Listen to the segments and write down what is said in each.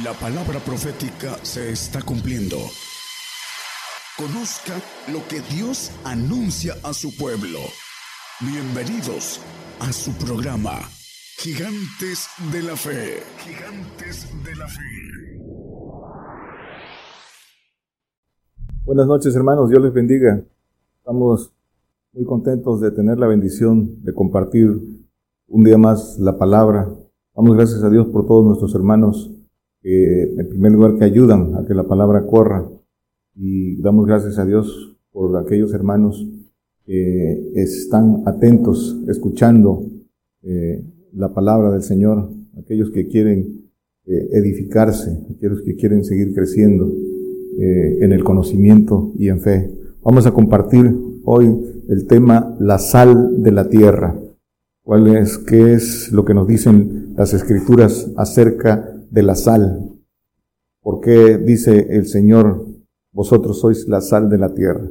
La palabra profética se está cumpliendo. Conozca lo que Dios anuncia a su pueblo. Bienvenidos a su programa, Gigantes de la Fe. Gigantes de la Fe. Buenas noches hermanos, Dios les bendiga. Estamos muy contentos de tener la bendición de compartir un día más la palabra. Damos gracias a Dios por todos nuestros hermanos que en primer lugar que ayudan a que la palabra corra y damos gracias a Dios por aquellos hermanos que están atentos, escuchando eh, la palabra del Señor, aquellos que quieren eh, edificarse, aquellos que quieren seguir creciendo eh, en el conocimiento y en fe. Vamos a compartir hoy el tema la sal de la tierra. ¿Cuál es, qué es lo que nos dicen las escrituras acerca de la sal. Porque dice el Señor, vosotros sois la sal de la tierra.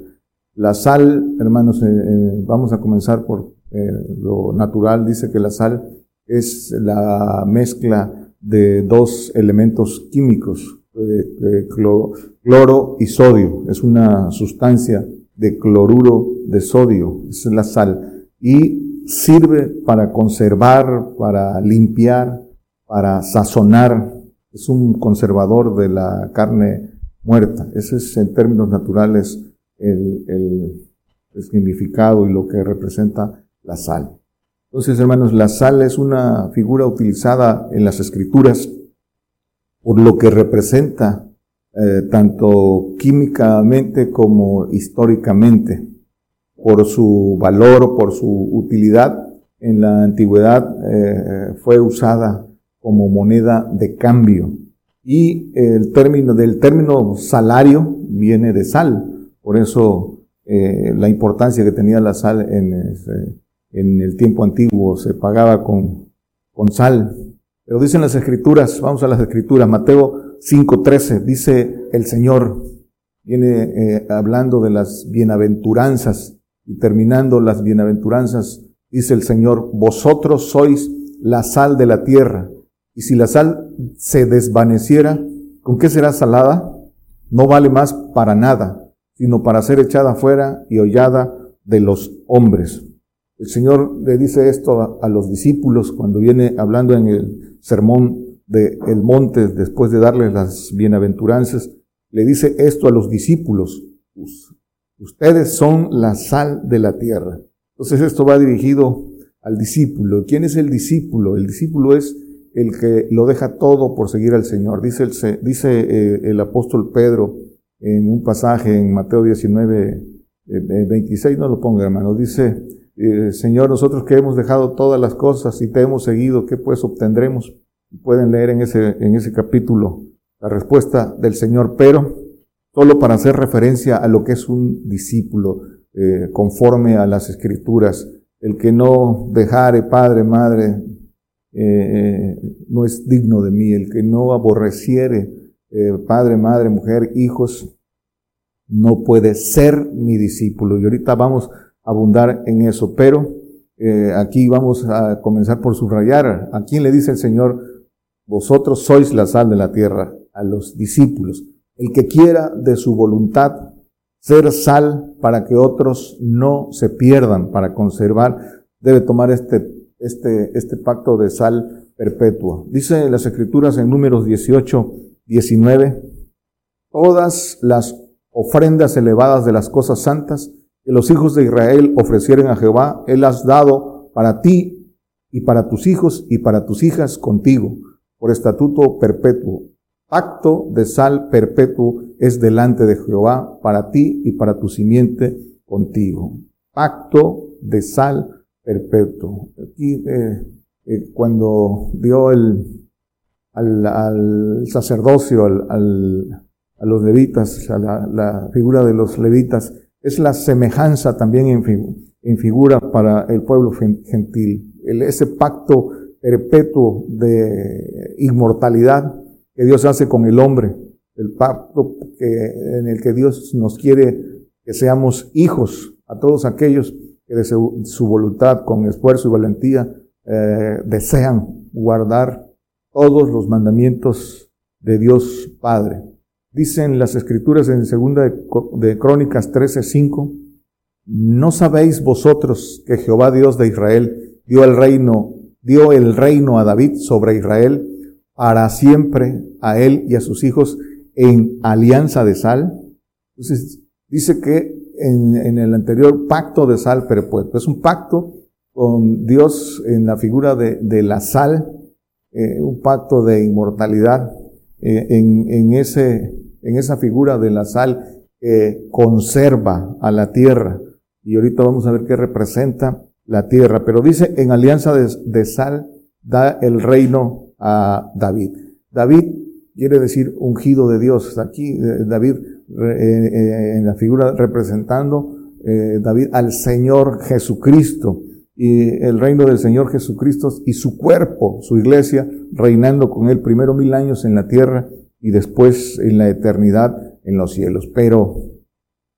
La sal, hermanos, eh, eh, vamos a comenzar por eh, lo natural. Dice que la sal es la mezcla de dos elementos químicos, cloro y sodio. Es una sustancia de cloruro de sodio. es la sal. Y sirve para conservar, para limpiar, para sazonar, es un conservador de la carne muerta. Ese es en términos naturales el, significado y lo que representa la sal. Entonces, hermanos, la sal es una figura utilizada en las escrituras por lo que representa eh, tanto químicamente como históricamente, por su valor, por su utilidad. En la antigüedad eh, fue usada como moneda de cambio. Y el término del término salario viene de sal. Por eso eh, la importancia que tenía la sal en, el tiempo antiguo se pagaba con, con sal. Pero dicen las escrituras, vamos a las escrituras, Mateo 5.13, dice el Señor, viene eh, hablando de las bienaventuranzas y terminando las bienaventuranzas, dice el Señor, vosotros sois la sal de la tierra. Y si la sal se desvaneciera, ¿con qué será salada? No vale más para nada, sino para ser echada fuera y hollada de los hombres. El Señor le dice esto a, los discípulos cuando viene hablando en el sermón del el monte, después de darles las bienaventuranzas, le dice esto a los discípulos. Ustedes son la sal de la tierra. Entonces esto va dirigido al discípulo. ¿Quién es el discípulo? El discípulo es el que lo deja todo por seguir al Señor. Dice el, dice, eh, el apóstol Pedro en un pasaje en Mateo 19, 26, eh, no lo ponga hermano, dice, eh, Señor, nosotros que hemos dejado todas las cosas y te hemos seguido, ¿qué pues obtendremos? Pueden leer en ese, en ese capítulo la respuesta del Señor, pero solo para hacer referencia a lo que es un discípulo, conforme a las escrituras, el que no dejare padre, madre, eh, no es digno de mí. El que no aborreciere eh, padre, madre, mujer, hijos, no puede ser mi discípulo. Y ahorita vamos a abundar en eso, pero eh, aquí vamos a comenzar por subrayar. ¿A quién le dice el Señor? Vosotros sois la sal de la tierra, a los discípulos. El que quiera de su voluntad ser sal para que otros no se pierdan, para conservar, debe tomar este este, este pacto de sal perpetua. Dice las escrituras en números 18, 19, todas las ofrendas elevadas de las cosas santas que los hijos de Israel ofrecieron a Jehová, Él has dado para ti y para tus hijos y para tus hijas contigo, por estatuto perpetuo. Pacto de sal perpetuo es delante de Jehová para ti y para tu simiente contigo. Pacto de sal perpetuo. Aquí, eh, eh, cuando dio el, al, sacerdocio, al, a los levitas, a la, figura de los levitas, es la semejanza también en, figura para el pueblo gentil. El, ese pacto perpetuo de inmortalidad que Dios hace con el hombre, el pacto que, en el que Dios nos quiere que seamos hijos a todos aquellos que de su, voluntad, con esfuerzo y valentía, eh, desean guardar todos los mandamientos de Dios Padre. Dicen las escrituras en segunda de, de Crónicas 13:5, ¿no sabéis vosotros que Jehová Dios de Israel dio el reino, dio el reino a David sobre Israel para siempre a él y a sus hijos en alianza de sal? Entonces, dice que en, el anterior pacto de sal perpetuo, es un pacto con Dios en la figura de, la sal, eh, un pacto de inmortalidad, eh, en, esa figura de la sal que conserva a la tierra. Y ahorita vamos a ver qué representa la tierra. Pero dice, en alianza de, sal da el reino a David. David quiere decir ungido de Dios. Aquí eh, David en la figura representando David al Señor Jesucristo y el reino del Señor Jesucristo y su cuerpo, su iglesia, reinando con él primero mil años en la tierra y después en la eternidad en los cielos. Pero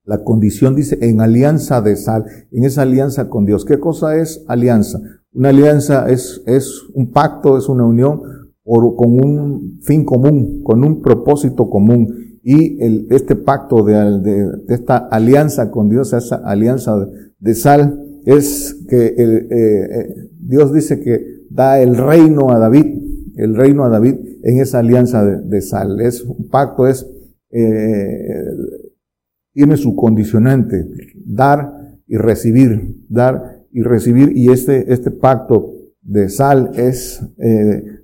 la condición dice en alianza de sal, en esa alianza con Dios. ¿Qué cosa es alianza? Una alianza es, es un pacto, es una unión con un fin común, con un propósito común. Y el, este pacto de, de, esta alianza con Dios, esa alianza de, de sal, es que eh, eh, Dios dice que da el reino a David, el reino a David en esa alianza de, sal. Es un pacto, es, eh, tiene su condicionante, dar y recibir, dar y recibir, y este, este pacto de sal es,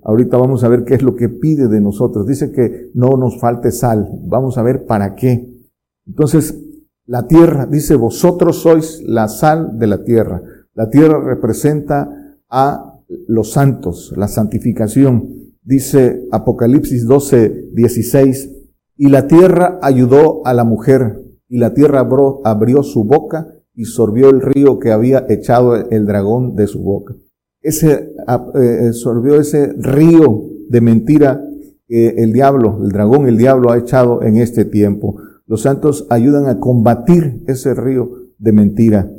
ahorita vamos a ver qué es lo que pide de nosotros. Dice que no nos falte sal, vamos a ver para qué. Entonces, la tierra, dice, vosotros sois la sal de la tierra. La tierra representa a los santos, la santificación. Dice Apocalipsis 12, 16, y la tierra ayudó a la mujer, y la tierra abrió, su boca y sorbió el río que había echado el dragón de su boca. Ese, eh, sorbió ese río de mentira que el diablo, el dragón, el diablo ha echado en este tiempo. Los santos ayudan a combatir ese río de mentira.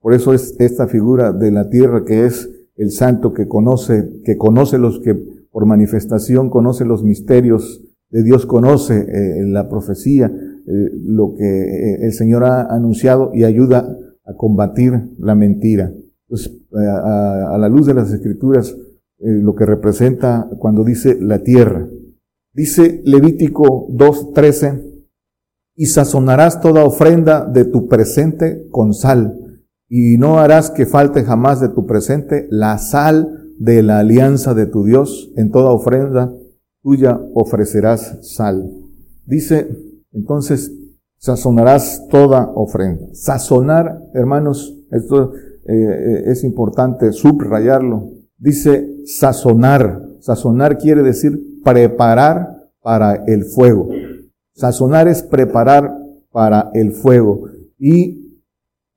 Por eso es esta figura de la tierra que es el santo que conoce, que conoce los que por manifestación conoce los misterios de Dios, conoce eh, la profecía, eh, lo que el Señor ha anunciado y ayuda a combatir la mentira. Pues, a, la luz de las escrituras, lo que representa cuando dice la tierra. Dice Levítico 2.13, y sazonarás toda ofrenda de tu presente con sal, y no harás que falte jamás de tu presente la sal de la alianza de tu Dios, en toda ofrenda tuya ofrecerás sal. Dice, entonces, sazonarás toda ofrenda. Sazonar, hermanos, esto eh, eh, es importante subrayarlo. Dice sazonar. Sazonar quiere decir preparar para el fuego. Sazonar es preparar para el fuego. Y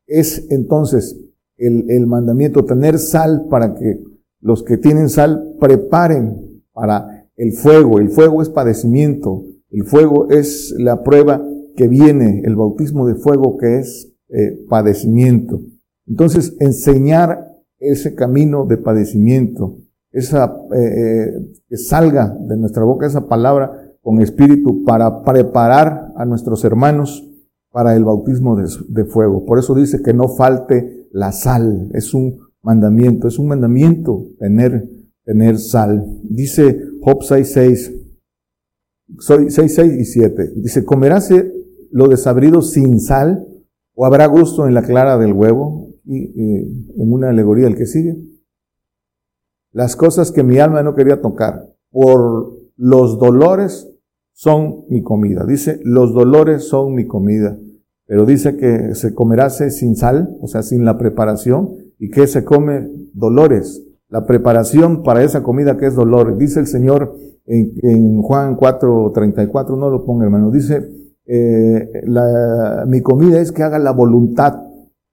es entonces el, mandamiento tener sal para que los que tienen sal preparen para el fuego. El fuego es padecimiento. El fuego es la prueba que viene, el bautismo de fuego que es eh, padecimiento. Entonces, enseñar ese camino de padecimiento, esa, eh, eh, que salga de nuestra boca esa palabra con espíritu para preparar a nuestros hermanos para el bautismo de, fuego. Por eso dice que no falte la sal. Es un mandamiento, es un mandamiento tener, tener sal. Dice Job 6.6, 6, 6 y 7. Dice, ¿comerás lo desabrido sin sal o habrá gusto en la clara del huevo? Y en una alegoría el que sigue. Las cosas que mi alma no quería tocar por los dolores son mi comida. Dice, los dolores son mi comida. Pero dice que se comerase sin sal, o sea, sin la preparación, y que se come dolores. La preparación para esa comida que es dolor. Dice el Señor en, Juan 4:34, no lo ponga hermano, dice, eh, mi comida es que haga la voluntad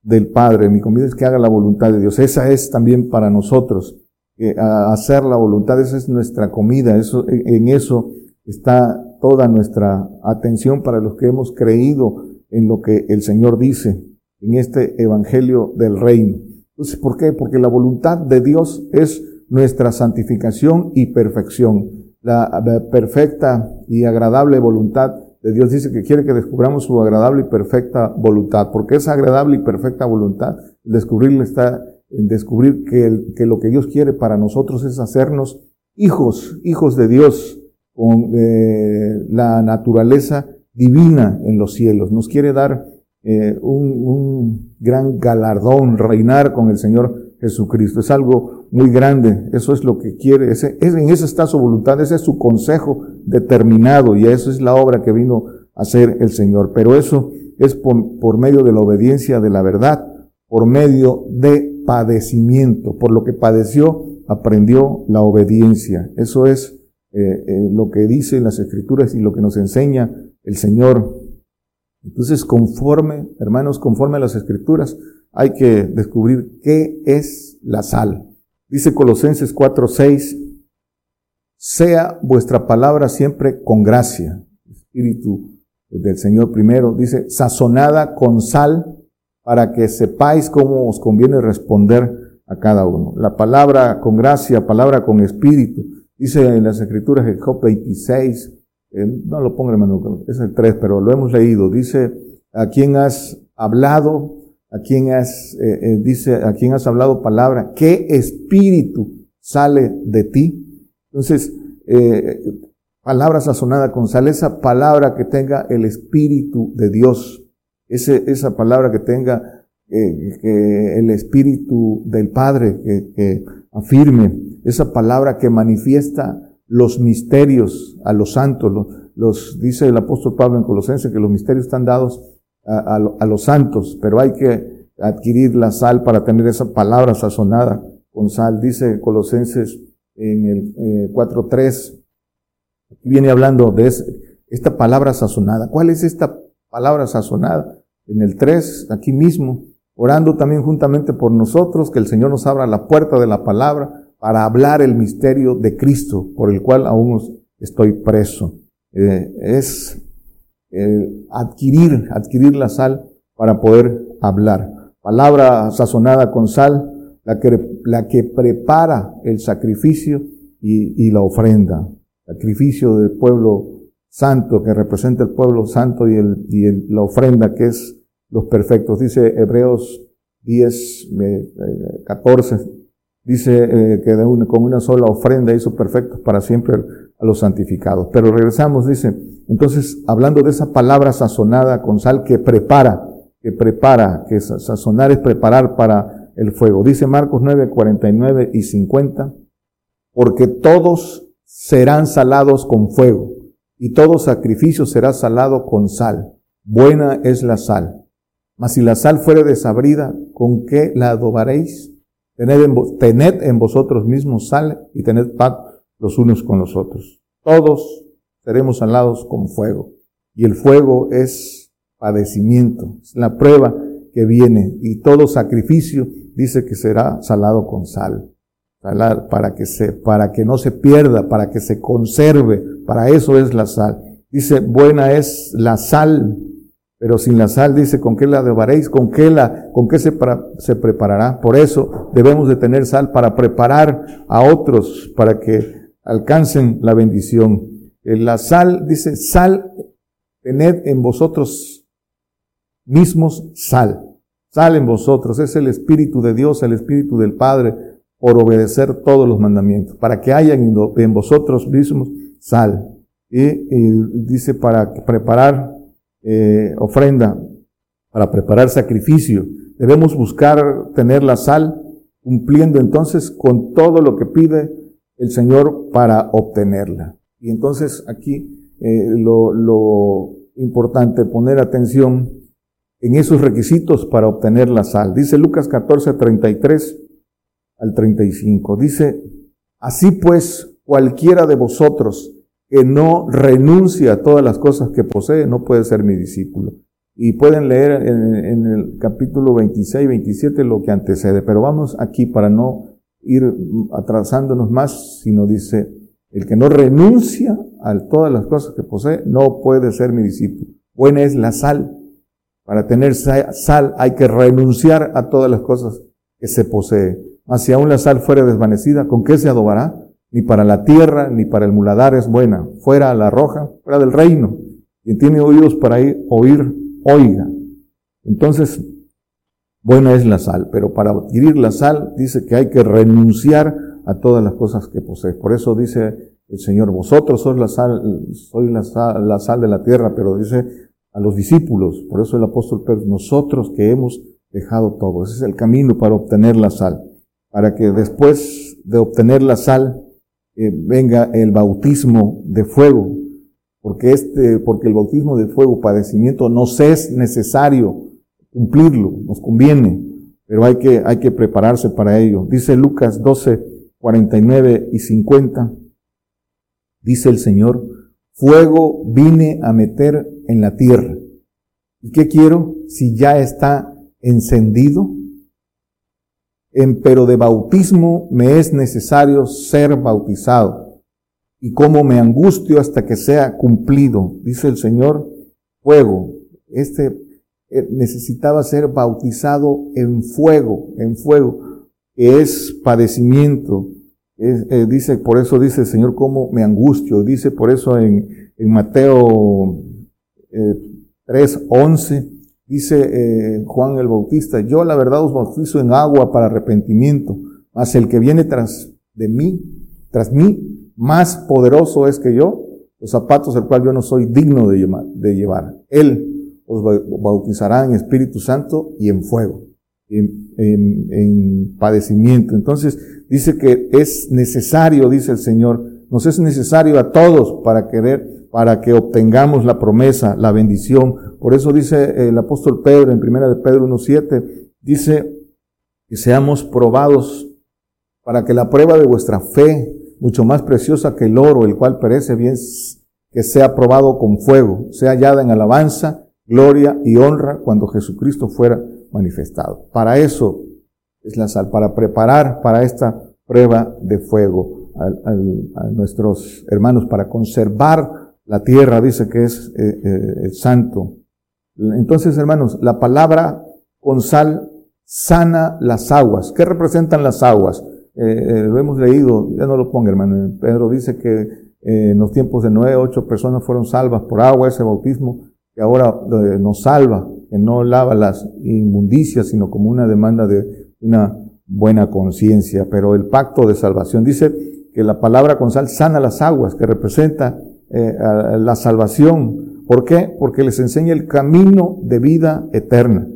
del Padre, mi comida es que haga la voluntad de Dios. Esa es también para nosotros, eh, hacer la voluntad, esa es nuestra comida, eso, en eso está toda nuestra atención para los que hemos creído en lo que el Señor dice en este Evangelio del Reino. Entonces, ¿por qué? Porque la voluntad de Dios es nuestra santificación y perfección. la perfecta y agradable voluntad de Dios. Dice que quiere que descubramos su agradable y perfecta voluntad, porque esa agradable y perfecta voluntad, descubrirle está en descubrir que, lo que Dios quiere para nosotros es hacernos hijos, hijos de Dios, con eh, la naturaleza divina en los cielos. Nos quiere dar eh, un, un, gran galardón, reinar con el Señor Jesucristo. Es algo muy grande, eso es lo que quiere, ese, es, en eso está su voluntad, ese es su consejo determinado y eso es la obra que vino a hacer el Señor. Pero eso es por, medio de la obediencia de la verdad, por medio de padecimiento, por lo que padeció, aprendió la obediencia. Eso es eh, eh, lo que dice las Escrituras y lo que nos enseña el Señor. Entonces, conforme, hermanos, conforme a las Escrituras, hay que descubrir qué es la sal. Dice Colosenses 4:6, sea vuestra palabra siempre con gracia. Espíritu del Señor primero dice, sazonada con sal para que sepáis cómo os conviene responder a cada uno. La palabra con gracia, palabra con espíritu. Dice en las escrituras de Job 26, eh, no lo ponga hermano, es el 3, pero lo hemos leído. Dice, a quién has hablado, a quién has, eh, eh, dice, a quién has hablado palabra, qué espíritu sale de ti. Entonces, eh, palabra sazonada con sal, esa palabra que tenga el espíritu de Dios, ese, esa palabra que tenga que el espíritu del Padre, que, que afirme, esa palabra que manifiesta los misterios a los santos, los, los, dice el apóstol Pablo en Colosenses que los misterios están dados a, los santos, pero hay que adquirir la sal para tener esa palabra sazonada con sal. Dice Colosenses en el eh, 4.3, viene hablando de esta palabra sazonada. ¿Cuál es esta palabra sazonada? En el 3, aquí mismo, orando también juntamente por nosotros, que el Señor nos abra la puerta de la palabra para hablar el misterio de Cristo, por el cual aún estoy preso. Eh, es adquirir, adquirir la sal para poder hablar. Palabra sazonada con sal, la que, la que prepara el sacrificio y, y la ofrenda. Sacrificio del pueblo santo que representa el pueblo santo y, el, y la ofrenda que es los perfectos. Dice Hebreos 10, 14, eh, dice eh, que de una, con una sola ofrenda hizo perfectos para siempre a los santificados. Pero regresamos, dice, entonces, hablando de esa palabra sazonada con sal que prepara, que prepara, que sazonar es preparar para el fuego. Dice Marcos 9, 49 y 50, porque todos serán salados con fuego, y todo sacrificio será salado con sal. Buena es la sal. Mas si la sal fuere desabrida, ¿con qué la adobaréis? Tened en, tened en vosotros mismos sal y tened paz los unos con los otros. Todos seremos salados con fuego. Y el fuego es padecimiento, es la prueba que viene. Y todo sacrificio dice que será salado con sal. para que se, para que no se pierda, para que se conserve. Para eso es la sal. Dice, buena es la sal, pero sin la sal dice, ¿con qué la devaréis? ¿Con qué la, con qué se, se preparará? Por eso debemos de tener sal para preparar a otros, para que alcancen la bendición. Eh, la sal, dice, sal, tened en vosotros mismos sal. Sal en vosotros, es el Espíritu de Dios, el Espíritu del Padre, por obedecer todos los mandamientos, para que haya en vosotros mismos sal. Y, dice para preparar eh, ofrenda, para preparar sacrificio. Debemos buscar tener la sal, cumpliendo entonces con todo lo que pide el Señor para obtenerla. Y entonces aquí eh, lo, importante, poner atención en esos requisitos para obtener la sal. Dice Lucas 14, 33 al 35. Dice, así pues, cualquiera de vosotros que no renuncia a todas las cosas que posee, no puede ser mi discípulo. Y pueden leer en el capítulo 26, 27 lo que antecede, pero vamos aquí para no ir atrasándonos más, sino dice, el que no renuncia a todas las cosas que posee, no puede ser mi discípulo. Buena es la sal. Para tener sal hay que renunciar a todas las cosas que se posee. Mas si aún la sal fuera desvanecida, ¿con qué se adobará? ni para la tierra, ni para el muladar es buena. Fuera la roja, fuera del reino. Quien tiene oídos para oír, oiga. Entonces, buena es la sal, pero para adquirir la sal dice que hay que renunciar a todas las cosas que posee. Por eso dice el Señor, vosotros sois la sal, sois la sal, la sal de la tierra, pero dice a los discípulos, por eso el apóstol Pedro, nosotros que hemos dejado todo, ese es el camino para obtener la sal, para que después de obtener la sal eh, venga el bautismo de fuego, porque este, porque el bautismo de fuego, padecimiento, nos es necesario cumplirlo, nos conviene, pero hay que, hay que prepararse para ello. Dice Lucas 12, 49 y 50, dice el Señor, fuego vine a meter en la tierra. ¿Y qué quiero? Si ya está encendido, en, pero de bautismo me es necesario ser bautizado. Y como me angustio hasta que sea cumplido, dice el Señor, fuego. Este necesitaba ser bautizado en fuego, en fuego, que es padecimiento. Eh, dice, por eso dice el Señor, como me angustio. Dice por eso en, en Mateo eh, 3.11, Dice eh, Juan el Bautista, yo la verdad os bautizo en agua para arrepentimiento, mas el que viene tras de mí, tras mí, más poderoso es que yo, los zapatos del cual yo no soy digno de llevar. Él os bautizará en Espíritu Santo y en fuego, en, en padecimiento. Entonces dice que es necesario, dice el Señor, nos es necesario a todos para querer para que obtengamos la promesa, la bendición. Por eso dice el apóstol Pedro en primera de Pedro 1.7, dice que seamos probados para que la prueba de vuestra fe, mucho más preciosa que el oro, el cual perece bien, que sea probado con fuego, sea hallada en alabanza, gloria y honra cuando Jesucristo fuera manifestado. Para eso es la sal, para preparar para esta prueba de fuego a, nuestros hermanos, para conservar la tierra dice que es eh, eh, el santo. Entonces, hermanos, la palabra con sal sana las aguas. ¿Qué representan las aguas? Eh, lo hemos leído, ya no lo ponga, hermano. Pedro dice que en los tiempos de Noé, ocho personas fueron salvas por agua, ese bautismo ahora nos salva, que no lava las inmundicias, sino como una demanda de una buena conciencia. Pero el pacto de salvación dice que la palabra con sal sana las aguas, que representa eh, la salvación. ¿Por qué? Porque les enseña el camino de vida eterna.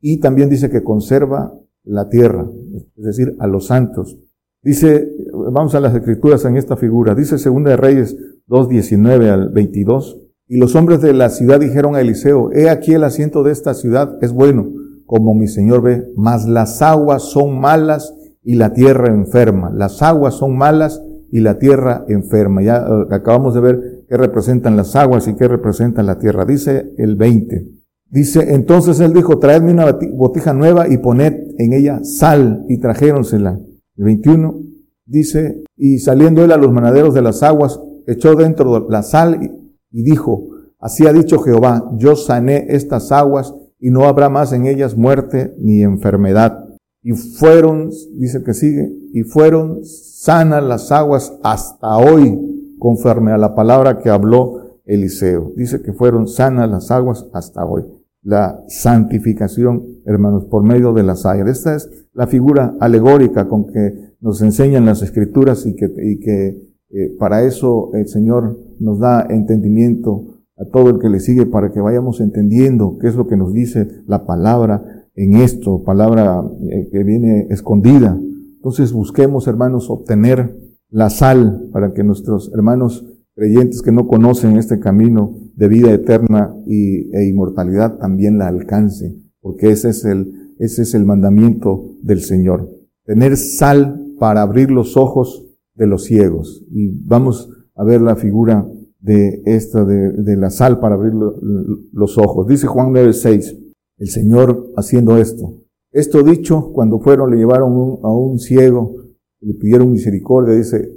Y también dice que conserva la tierra, es decir, a los santos. Dice, vamos a las escrituras en esta figura, dice Segunda de Reyes 2, 19 al 22, y los hombres de la ciudad dijeron a Eliseo, he aquí el asiento de esta ciudad es bueno, como mi Señor ve, mas las aguas son malas y la tierra enferma. Las aguas son malas y la tierra enferma. Ya eh, acabamos de ver qué representan las aguas y qué representan la tierra. Dice el 20. Dice, entonces él dijo, traedme una botija nueva y poned en ella sal y trajéronsela. El 21 dice, y saliendo él a los manaderos de las aguas, echó dentro la sal y, dijo, así ha dicho Jehová, yo sané estas aguas y no habrá más en ellas muerte ni enfermedad. Y fueron, dice que sigue, y fueron sanas las aguas hasta hoy, conforme a la palabra que habló Eliseo. Dice que fueron sanas las aguas hasta hoy. La santificación, hermanos, por medio de las aguas. Esta es la figura alegórica con que nos enseñan las escrituras y que, y que eh, para eso el Señor nos da entendimiento a todo el que le sigue para que vayamos entendiendo qué es lo que nos dice la palabra en esto, palabra eh, que viene escondida. Entonces busquemos, hermanos, obtener la sal para que nuestros hermanos creyentes que no conocen este camino de vida eterna y, e inmortalidad también la alcancen, porque ese es el, ese es el mandamiento del Señor. Tener sal para abrir los ojos de los ciegos. Y vamos a ver la figura de esta, de, de la sal para abrir los ojos. Dice Juan 9:6 el Señor haciendo esto. Esto dicho, cuando fueron, le llevaron a un ciego, le pidieron misericordia, dice,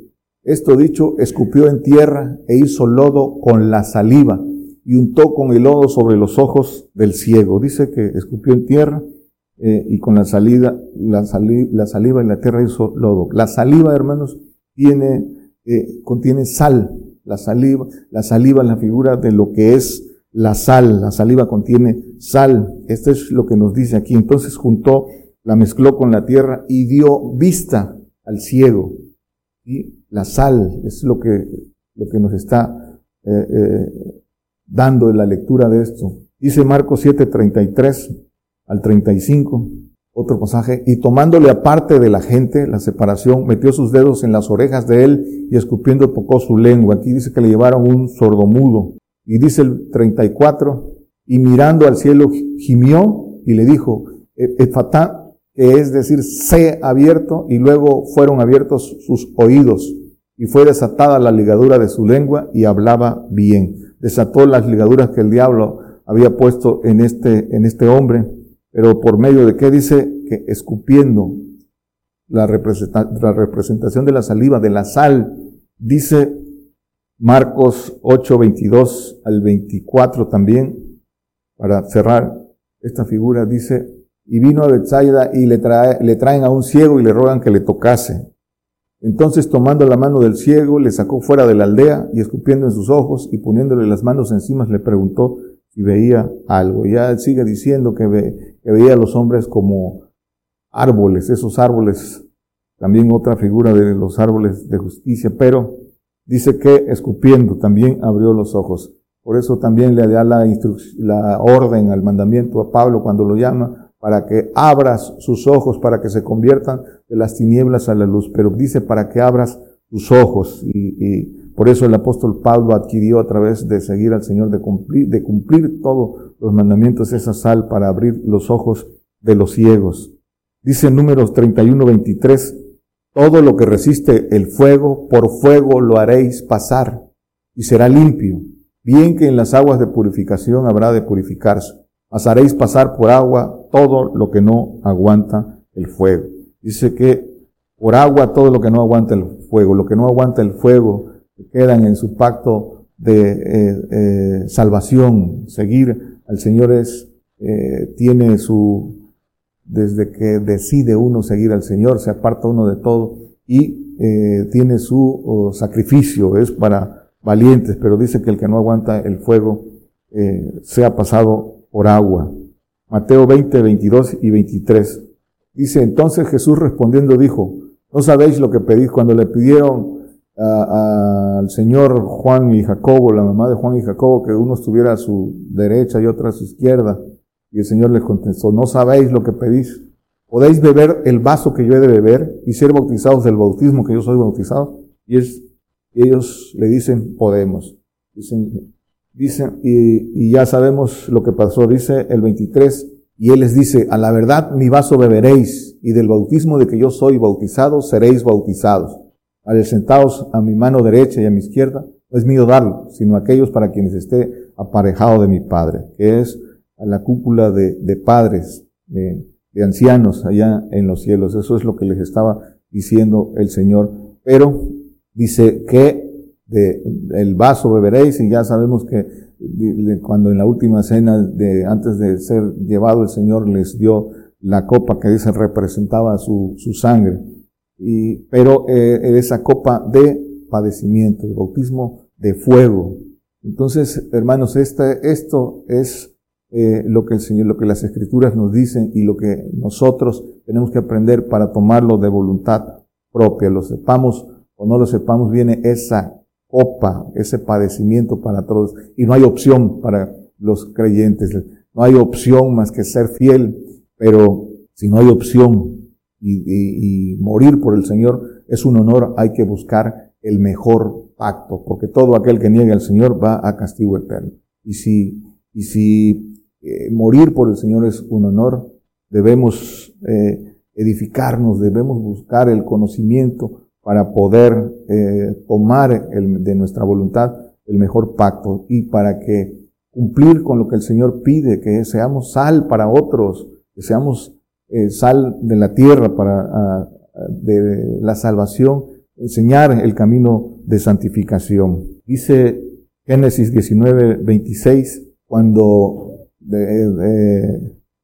esto dicho, escupió en tierra e hizo lodo con la saliva y untó con el lodo sobre los ojos del ciego. Dice que escupió en tierra eh, y con la, salida, la, la saliva en la tierra hizo lodo. La saliva, hermanos, tiene eh, contiene sal. La saliva, la saliva es la figura de lo que es la sal. La saliva contiene sal. Esto es lo que nos dice aquí. Entonces juntó, la mezcló con la tierra y dio vista al ciego. Y la sal es lo que, lo que nos está eh, eh, dando en la lectura de esto. Dice Marcos 7, 33 al 35, otro pasaje, y tomándole aparte de la gente, la separación, metió sus dedos en las orejas de él y escupiendo tocó su lengua. Aquí dice que le llevaron un sordomudo. Y dice el 34, y mirando al cielo gimió y le dijo, e-, Efatá, que es decir, sé abierto, y luego fueron abiertos sus oídos, y fue desatada la ligadura de su lengua y hablaba bien. Desató las ligaduras que el diablo había puesto en este, en este hombre, pero por medio de qué dice que escupiendo la, representación de la saliva, de la sal, dice Marcos 8, 22 al 24 también, para cerrar esta figura, dice, y vino a Bethsaida y le, le traen a un ciego y le rogan que le tocase. Entonces tomando la mano del ciego, le sacó fuera de la aldea y escupiendo en sus ojos y poniéndole las manos encima, le preguntó si veía algo. Ya sigue diciendo que, ve, que veía a los hombres como árboles, esos árboles, también otra figura de los árboles de justicia, pero dice que escupiendo también abrió los ojos. Por eso también le da la, la orden al mandamiento a Pablo cuando lo llama, para que abras sus ojos, para que se conviertan de las tinieblas a la luz, pero dice para que abras tus ojos y, por eso el apóstol Pablo adquirió a través de seguir al Señor, de cumplir, de cumplir todos los mandamientos, esa sal para abrir los ojos de los ciegos. Dice en números 31, 23, todo lo que resiste el fuego, por fuego lo haréis pasar y será limpio. Bien que en las aguas de purificación habrá de purificarse. Mas haréis pasar por agua todo lo que no aguanta el fuego. Dice que por agua todo lo que no aguanta el fuego, lo que no aguanta el fuego, quedan en su pacto de eh, eh, salvación. Seguir al Señor es, eh, tiene su, desde que decide uno seguir al Señor, se aparta uno de todo y tiene su oh, sacrificio, es para valientes, pero dice que el que no aguanta el fuego sea pasado por agua. Mateo 20, 22 y 23. Dice, entonces Jesús respondiendo dijo, no sabéis lo que pedís cuando le pidieron al Señor Juan y Jacobo, la mamá de Juan y Jacobo, que uno estuviera a su derecha y otro a su izquierda. Y el Señor les contestó, no sabéis lo que pedís. ¿Podéis beber el vaso que yo he de beber y ser bautizados del bautismo que yo soy bautizado? Y ellos le dicen, podemos. Dicen, dicen, y, y ya sabemos lo que pasó. Dice el 23, y él les dice, a la verdad mi vaso beberéis, y del bautismo de que yo soy bautizado seréis bautizados. Al sentados a mi mano derecha y a mi izquierda, no es mío darlo, sino aquellos para quienes esté aparejado de mi Padre, que es la cúpula de, padres, de, ancianos allá en los cielos. Eso es lo que les estaba diciendo el Señor. Pero dice que de, el vaso beberéis y ya sabemos que cuando en la última cena de, antes de ser llevado el Señor les dio la copa que dice representaba su sangre. Y, pero eh, esa copa de padecimiento, de bautismo de fuego. Entonces, hermanos, este, esto es eh, lo que el Señor, lo que las Escrituras nos dicen y lo que nosotros tenemos que aprender para tomarlo de voluntad propia. Lo sepamos o no lo sepamos, viene esa copa, ese padecimiento para todos. Y no hay opción para los creyentes. No hay opción más que ser fiel, pero si no hay opción y, morir por el Señor es un honor, hay que buscar el mejor pacto, porque todo aquel que niegue al Señor va a castigo eterno. Y si, y si eh, morir por el Señor es un honor, debemos eh, edificarnos, debemos buscar el conocimiento, para poder eh, tomar el, de nuestra voluntad el mejor pacto y para que cumplir con lo que el Señor pide, que seamos sal para otros, que seamos eh, sal de la tierra para de la salvación, enseñar el camino de santificación. Dice Génesis 19, 26, cuando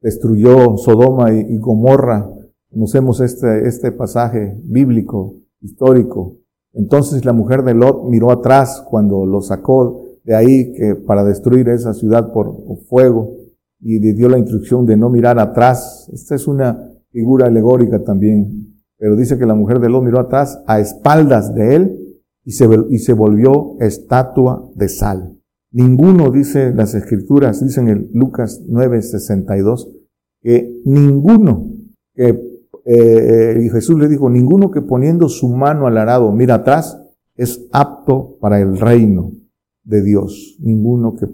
destruyó Sodoma y, y Gomorra, conocemos este, este pasaje bíblico, histórico, Entonces la mujer de Lot miró atrás cuando lo sacó de ahí que para destruir esa ciudad por fuego y le dio la instrucción de no mirar atrás. Esta es una figura alegórica también, pero dice que la mujer de Lot miró atrás a espaldas de él y se, y se volvió estatua de sal. Ninguno, dice las escrituras, dicen en Lucas 9:62, que ninguno que eh, y Jesús le dijo, ninguno que poniendo su mano al arado mira atrás es apto para el reino de Dios. Ninguno que,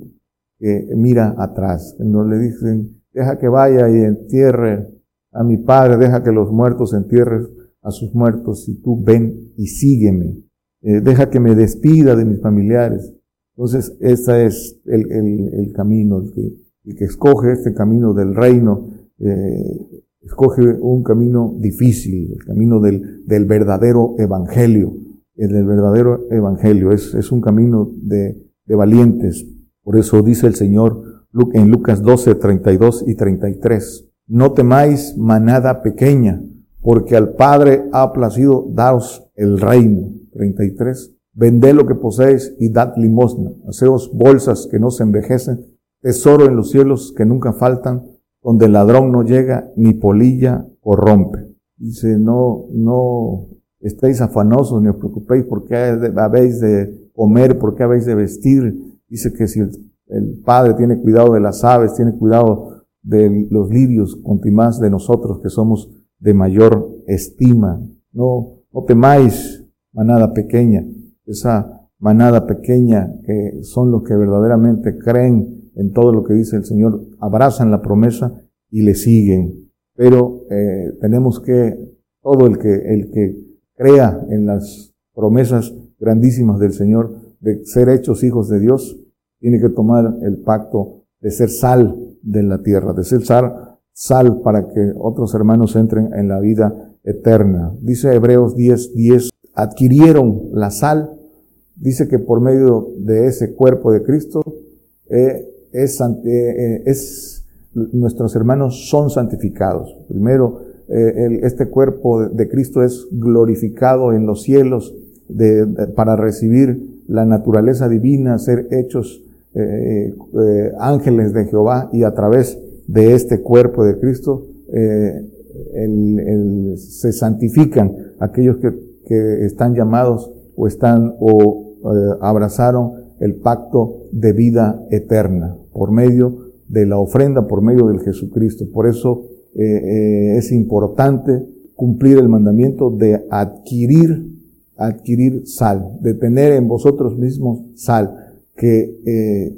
mira atrás. No le dicen, deja que vaya y entierre a mi padre, deja que los muertos entierren a sus muertos y tú ven y sígueme. Eh, deja que me despida de mis familiares. Entonces, ese es el, el, camino, el que, el que escoge este camino del reino. Eh, escoge un camino difícil, el camino del, del verdadero evangelio. El del verdadero evangelio es, es un camino de, de, valientes. Por eso dice el Señor en Lucas 12, 32 y 33. No temáis manada pequeña, porque al Padre ha placido daros el reino. 33. Vended lo que poseéis y dad limosna. Haceos bolsas que no se envejecen, tesoro en los cielos que nunca faltan, donde el ladrón no llega ni polilla o rompe. Dice, no, no estéis afanosos ni os preocupéis por qué habéis de comer, por qué habéis de vestir. Dice que si el, Padre tiene cuidado de las aves, tiene cuidado de los lirios, más de nosotros que somos de mayor estima. No, no temáis, manada pequeña. Esa manada pequeña que son los que verdaderamente creen en todo lo que dice el Señor, abrazan la promesa y le siguen. Pero eh, tenemos que, todo el que, el que crea en las promesas grandísimas del Señor de ser hechos hijos de Dios, tiene que tomar el pacto de ser sal de la tierra, de ser sal, sal para que otros hermanos entren en la vida eterna. Dice Hebreos 10, 10, adquirieron la sal, dice que por medio de ese cuerpo de Cristo, eh, es, eh, es, nuestros hermanos son santificados. Primero, eh, este cuerpo de Cristo es glorificado en los cielos de, para recibir la naturaleza divina, ser hechos eh, ángeles de Jehová y a través de este cuerpo de Cristo el, se santifican aquellos que, que, están llamados o están o abrazaron el pacto de vida eterna por medio de la ofrenda, por medio del Jesucristo. Por eso eh, eh, es importante cumplir el mandamiento de adquirir, adquirir sal, de tener en vosotros mismos sal, que eh,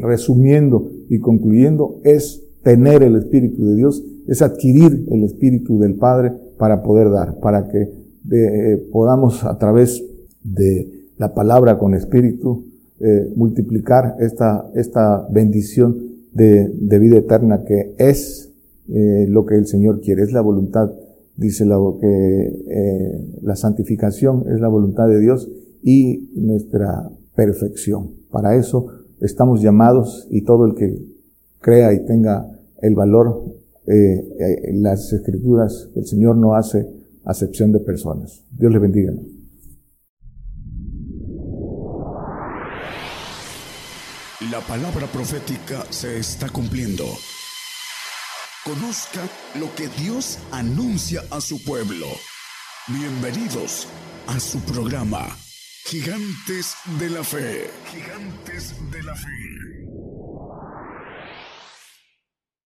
resumiendo y concluyendo es tener el Espíritu de Dios, es adquirir el Espíritu del Padre para poder dar, para que podamos a través de la palabra con espíritu, eh, multiplicar esta, esta bendición de, de, vida eterna que es eh, lo que el Señor quiere, es la voluntad, dice la, que eh, la santificación es la voluntad de Dios y nuestra perfección. Para eso estamos llamados y todo el que crea y tenga el valor, en las escrituras, el Señor no hace acepción de personas. Dios le bendiga. La palabra profética se está cumpliendo. Conozca lo que Dios anuncia a su pueblo. Bienvenidos a su programa, Gigantes de la Fe. Gigantes de la Fe.